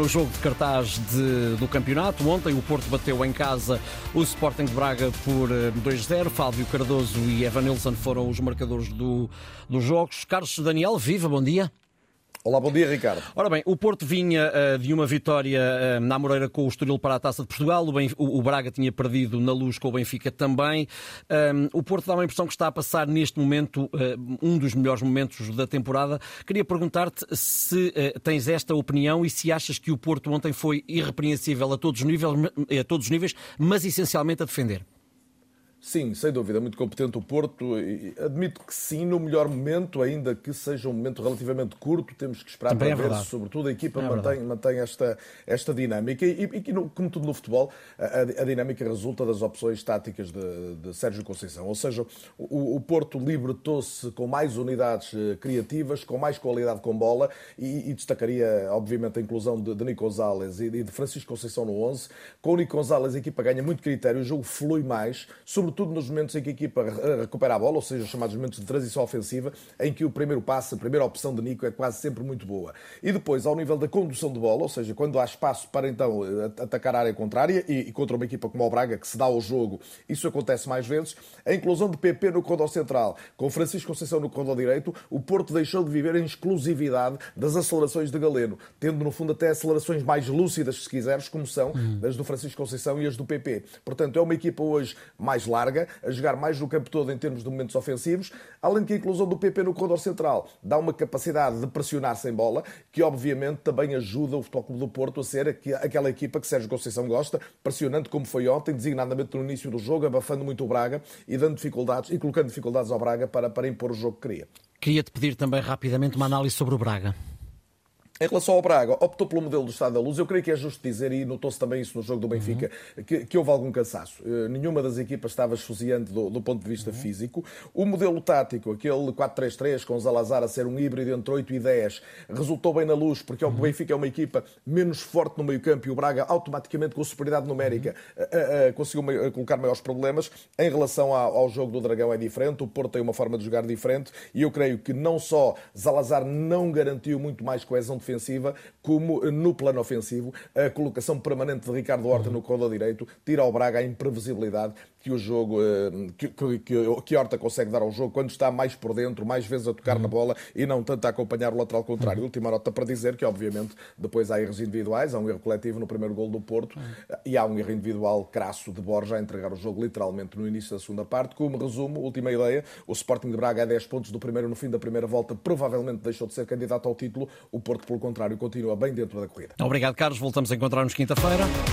no jogo de cartaz de, do campeonato. Ontem o Porto bateu em casa o Sporting de Braga por 2-0. Eh, Fábio Cardoso e Evan Nilsson foram os marcadores do, dos jogos. Carlos Daniel, viva, bom dia. Olá, bom dia, Ricardo. Ora bem, o Porto vinha uh, de uma vitória uh, na Moreira com o Estoril para a Taça de Portugal, o, Benf o, Braga tinha perdido na Luz com o Benfica também. Um, o Porto dá uma impressão que está a passar neste momento uh, um dos melhores momentos da temporada. Queria perguntar-te se tens esta opinião e se achas que o Porto ontem foi irrepreensível a todos os níveis, a todos os níveis mas essencialmente a defender. Sim, sem dúvida, muito competente o Porto. Admito que sim, no melhor momento, ainda que seja um momento relativamente curto, temos que esperar Também para é ver se, sobretudo, a equipa é mantém, mantém esta, esta dinâmica. E, e, como tudo no futebol, a, a, dinâmica resulta das opções táticas de, de Sérgio Conceição. Ou seja, o, o Porto libertou-se com mais unidades eh, criativas, com mais qualidade com bola e, e destacaria, obviamente, a inclusão de, de Nico Gonzalez e de Francisco Conceição no 11. Com o Nico Gonzalez, a equipa ganha muito critério, o jogo flui mais, sobre sobretudo nos momentos em que a equipa recupera a bola, ou seja, os chamados momentos de transição ofensiva, em que o primeiro passe, a primeira opção de Nico é quase sempre muito boa. E depois, ao nível da condução de bola, ou seja, quando há espaço para então atacar a área contrária e, e contra uma equipa como o Braga, que se dá ao jogo, isso acontece mais vezes, a inclusão de PP no corredor central, com Francisco Conceição no corredor direito, o Porto deixou de viver em exclusividade das acelerações de Galeno, tendo no fundo até acelerações mais lúcidas, se quiseres, como são hum. as do Francisco Conceição e as do PP. Portanto, é uma equipa hoje mais larga a jogar mais no campo todo em termos de momentos ofensivos, além de que a inclusão do PP no corredor central dá uma capacidade de pressionar sem bola, que obviamente também ajuda o Futebol Clube do Porto a ser aquela equipa que Sérgio Conceição gosta, pressionando como foi ontem, designadamente no início do jogo, abafando muito o Braga e dando dificuldades e colocando dificuldades ao Braga para, para impor o jogo que queria. Queria-te pedir também rapidamente uma análise sobre o Braga. Em relação ao Braga, optou pelo modelo do Estado da Luz. Eu creio que é justo dizer, e notou-se também isso no jogo do Benfica, uhum. que, que, houve algum cansaço. Uh, nenhuma das equipas estava esfuziante do, do ponto de vista uhum. físico. O modelo tático, aquele 4-3-3, com o Zalazar a ser um híbrido entre 8 e 10, resultou bem na luz, porque uhum. o Benfica é uma equipa menos forte no meio-campo e o Braga, automaticamente, com superioridade numérica, uh, uh, conseguiu colocar maiores problemas. Em relação ao, ao jogo do Dragão, é diferente. O Porto tem uma forma de jogar diferente e eu creio que não só Zalazar não garantiu muito mais coesão defensiva, defensiva, como no plano ofensivo, a colocação permanente de Ricardo Horta no corredor direito tira ao Braga a imprevisibilidade que o jogo, eh, que, que, que Horta consegue dar ao jogo quando está mais por dentro, mais vezes a tocar na uhum. bola e não tanto a acompanhar o lateral contrário. Uhum. Última nota para dizer que, obviamente, depois há erros individuais, há um erro coletivo no primeiro gol do Porto uhum. e há um erro individual crasso de Borja a entregar o jogo literalmente no início da segunda parte. Como resumo, última ideia, o Sporting de Braga a 10 pontos do primeiro no fim da primeira volta, provavelmente deixou de ser candidato ao título. O Porto, pelo contrário, continua bem dentro da corrida. Obrigado, Carlos. Voltamos a encontrar-nos quinta-feira.